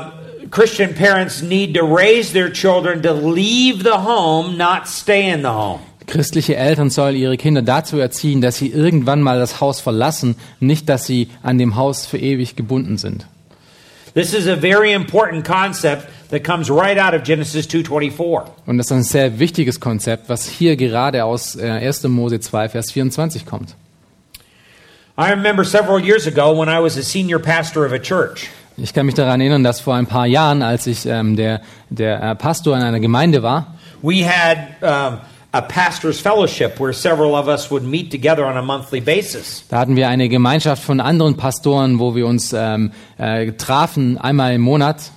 Christian parents need to raise their children to leave the home, not stay in the home. Christliche Eltern sollen ihre Kinder dazu erziehen, dass sie irgendwann mal das Haus verlassen, nicht dass sie an dem Haus für ewig gebunden sind. This is a very important concept that comes right out of Genesis 2:24. Und das ist ein sehr wichtiges Konzept, was hier gerade aus äh, 1. Mose 2, Vers 24 kommt. I remember several years ago when I was a senior pastor of a church. Ich kann mich daran erinnern, dass vor ein paar Jahren, als ich ähm, der, der äh, Pastor in einer Gemeinde war, We had um, a pastor's fellowship where several of us would meet together on a monthly basis. da hatten wir eine Gemeinschaft von anderen Pastoren, wo wir uns ähm, äh, trafen, einmal im Monat.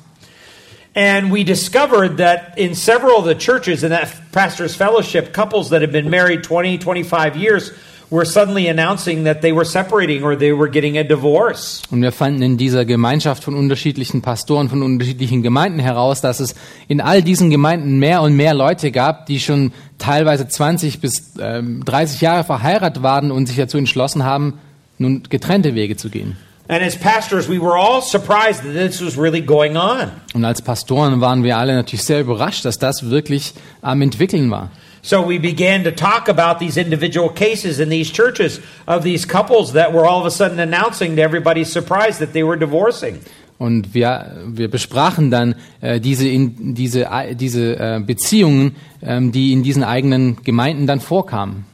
And we discovered that in several of the churches in that pastor's fellowship, couples that had been married 20, 25 years were suddenly announcing that they were separating or they were getting a divorce. Und wir fanden in dieser Gemeinschaft von unterschiedlichen Pastoren, von unterschiedlichen Gemeinden heraus, dass es in all diesen Gemeinden mehr und mehr Leute gab, die schon teilweise 20 bis ähm, 30 Jahre verheiratet waren und sich dazu entschlossen haben, nun getrennte Wege zu gehen. And as pastors, we were all surprised that this was really going on. Und als Pastoren waren wir alle natürlich sehr überrascht, dass das wirklich am entwickeln war. So we began to talk about these individual cases in these churches of these couples that were all of a sudden announcing to everybody's surprise that they were divorcing. Und wir, wir besprachen dann äh, diese, in, diese, äh, diese äh, Beziehungen, ähm, die in diesen eigenen Gemeinden dann vorkamen.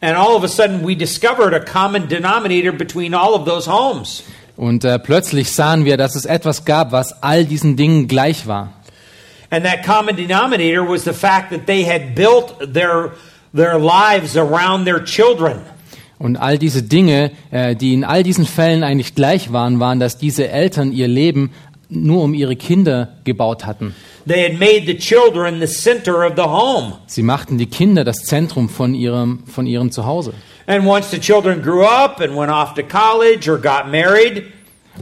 And all of a sudden, we discovered a common denominator between all of those homes. Und äh, plötzlich sahen wir, dass es etwas gab, was all diesen Dingen gleich war. And that common denominator was the fact that they had built their, their lives around their children. Und all diese Dinge, äh, die in all diesen Fällen eigentlich gleich waren, waren, dass diese Eltern ihr Leben nur um ihre Kinder gebaut hatten. They had made the children the center of the home. Sie machten die Kinder das Zentrum von ihrem, von ihrem Zuhause. And once the children grew up and went off to college or got married,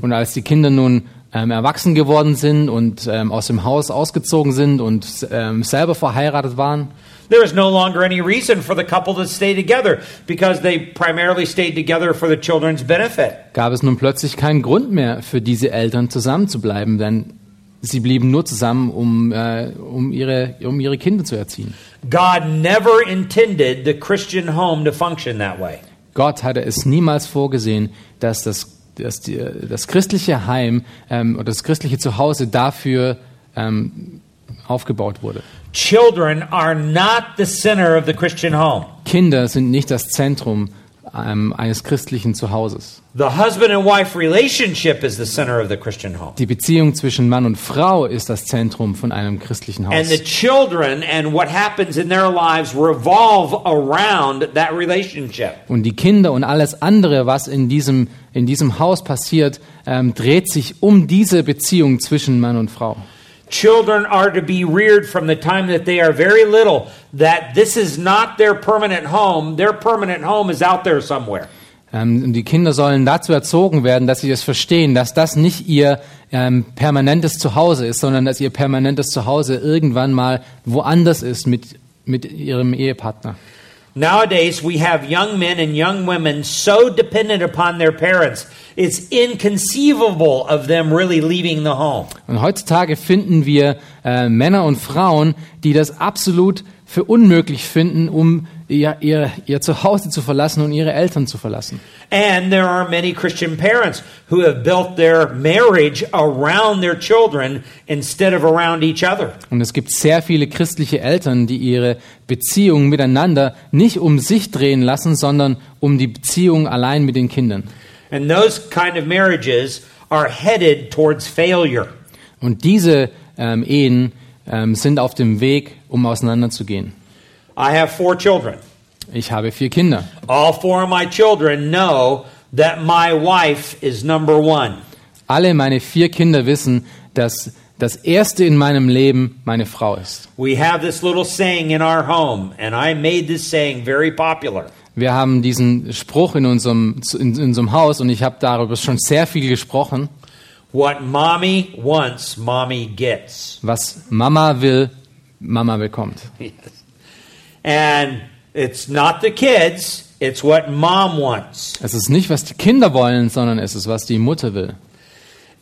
Und als die Kinder nun ähm, erwachsen geworden sind und ähm, aus dem Haus ausgezogen sind und ähm, selber verheiratet waren, there was no longer any reason for the couple to stay together because they primarily stayed together for the children's benefit. gab es nun plötzlich keinen Grund mehr für diese Eltern zusammen zu bleiben, denn sie blieben nur zusammen, um, äh, um, ihre, um ihre Kinder zu erziehen. God never intended the Christian home to function that way. Gott hatte es niemals vorgesehen, dass das, dass die, das christliche Heim ähm, oder das christliche Zuhause dafür ähm, aufgebaut wurde. Children are not the center of the Christian home. Kinder sind nicht das Zentrum ähm, eines christlichen Zuhauses. The husband and wife relationship is the center of the Christian home. Die Beziehung zwischen Mann und Frau ist das Zentrum von einem christlichen And the Haus. children and what happens in their lives revolve around that relationship. Und die Kinder und alles andere, was in diesem, in diesem Haus passiert, ähm, dreht sich um diese Beziehung zwischen Mann und Frau. Children are to be reared from the time that they are very little, that this is not their permanent home. Their permanent home is out there somewhere. Ähm, die Kinder sollen dazu erzogen werden, dass sie das verstehen, dass das nicht ihr ähm, permanentes Zuhause ist, sondern dass ihr permanentes Zuhause irgendwann mal woanders ist mit, mit ihrem Ehepartner. Nowadays, we have young men and young women so dependent upon their parents, it's inconceivable of them really leaving the home. Und heutzutage finden wir äh, Männer und Frauen, die das absolut für unmöglich finden, um ihr, ihr, ihr Zuhause zu verlassen und ihre Eltern zu verlassen. And there are many Christian parents who have built their marriage around their children instead of around each other. Und es gibt sehr viele christliche Eltern, die ihre Beziehungen miteinander nicht um sich drehen lassen, sondern um die Beziehung allein mit den Kindern. And those kind of marriages are headed towards failure. Und diese ähm, Ehen ähm, sind auf dem Weg, um auseinanderzugehen. I have four children. Ich habe vier Kinder. All four of my children know that my wife is number one. Alle meine vier Kinder wissen, dass das Erste in meinem Leben meine Frau ist. We have this little saying in our home, and I made this saying very popular. Wir haben diesen Spruch in unserem, in, in unserem Haus und ich habe darüber schon sehr viel gesprochen. What mommy wants, mommy gets. Was Mama will, Mama bekommt. And it's not the kids, it's what mom wants. Es ist nicht, was die Kinder wollen, sondern es ist, was die Mutter will.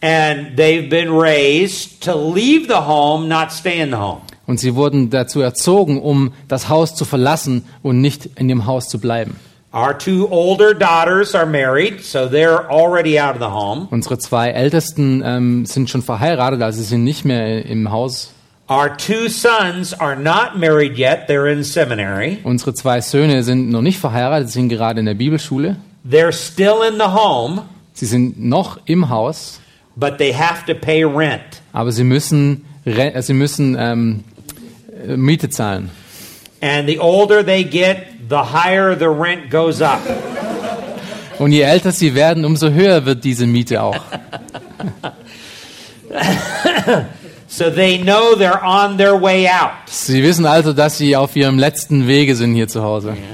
And they've been raised to leave the home, not stay in the home. Und sie wurden dazu erzogen, um das Haus zu verlassen und nicht in dem Haus zu bleiben. Our two older daughters are married, so they're already out of the home. Unsere zwei Ältesten ähm, sind schon verheiratet, also sie sind nicht mehr im Haus. Our two sons are not married yet, they're in seminary. Unsere zwei Söhne sind noch nicht verheiratet, sie sind gerade in der Bibelschule. They're still in the home, Sie sind noch im Haus, but they have to pay rent. aber sie müssen, äh, sie müssen ähm, äh, Miete zahlen. And the older they get, the higher the rent goes up. Und je älter sie werden, umso höher wird diese Miete auch. So they know they're on their way out. Sie wissen also, dass sie auf ihrem letzten Wege sind hier zu Hause.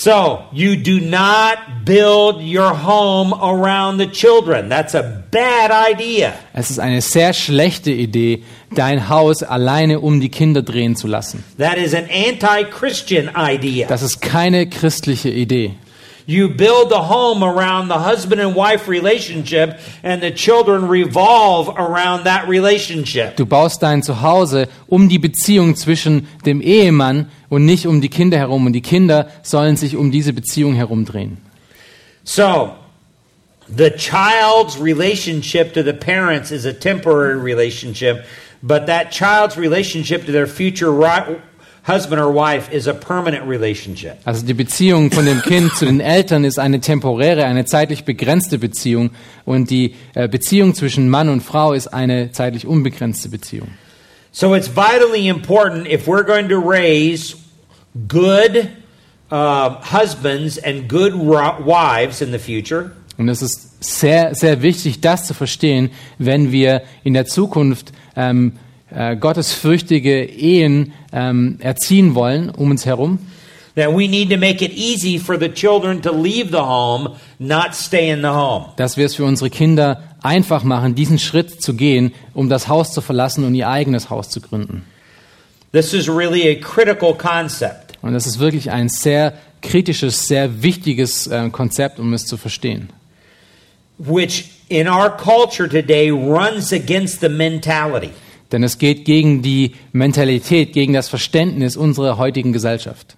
So you do not build your home around the children. That's a bad idea. Es ist eine sehr schlechte Idee, dein Haus alleine um die Kinder drehen zu lassen. That is an anti Christian idea. Das ist keine christliche Idee. You build the home around the husband and wife relationship, and the children revolve around that relationship. Du baust dein Zuhause um die Beziehung zwischen dem Ehemann und nicht um die Kinder herum. Und die Kinder sollen sich um diese Beziehung herumdrehen. So, the child's relationship to the parents is a temporary relationship, but that child's relationship to their future husband or wife is a permanent relationship. Also die Beziehung von dem Kind zu den Eltern ist eine temporäre, eine zeitlich begrenzte Beziehung und die äh, Beziehung zwischen Mann und Frau ist eine zeitlich unbegrenzte Beziehung. So it's vitally important if we're going to raise good uh, husbands and good wives in the future. Und es ist sehr, sehr wichtig, das zu verstehen, wenn wir in der Zukunft ähm, äh, gottesfürchtige Ehen ähm, erziehen wollen um uns herum. That we need to make it easy for the children to leave the home, not stay in the home. Dass wir es für unsere Kinder einfach machen, diesen Schritt zu gehen, um das Haus zu verlassen und ihr eigenes Haus zu gründen. This is really a critical concept. Und das ist wirklich ein sehr kritisches, sehr wichtiges äh, Konzept, um es zu verstehen. which in our culture today runs against the mentality. Denn es geht gegen die Mentalität, gegen das Verständnis unserer heutigen Gesellschaft.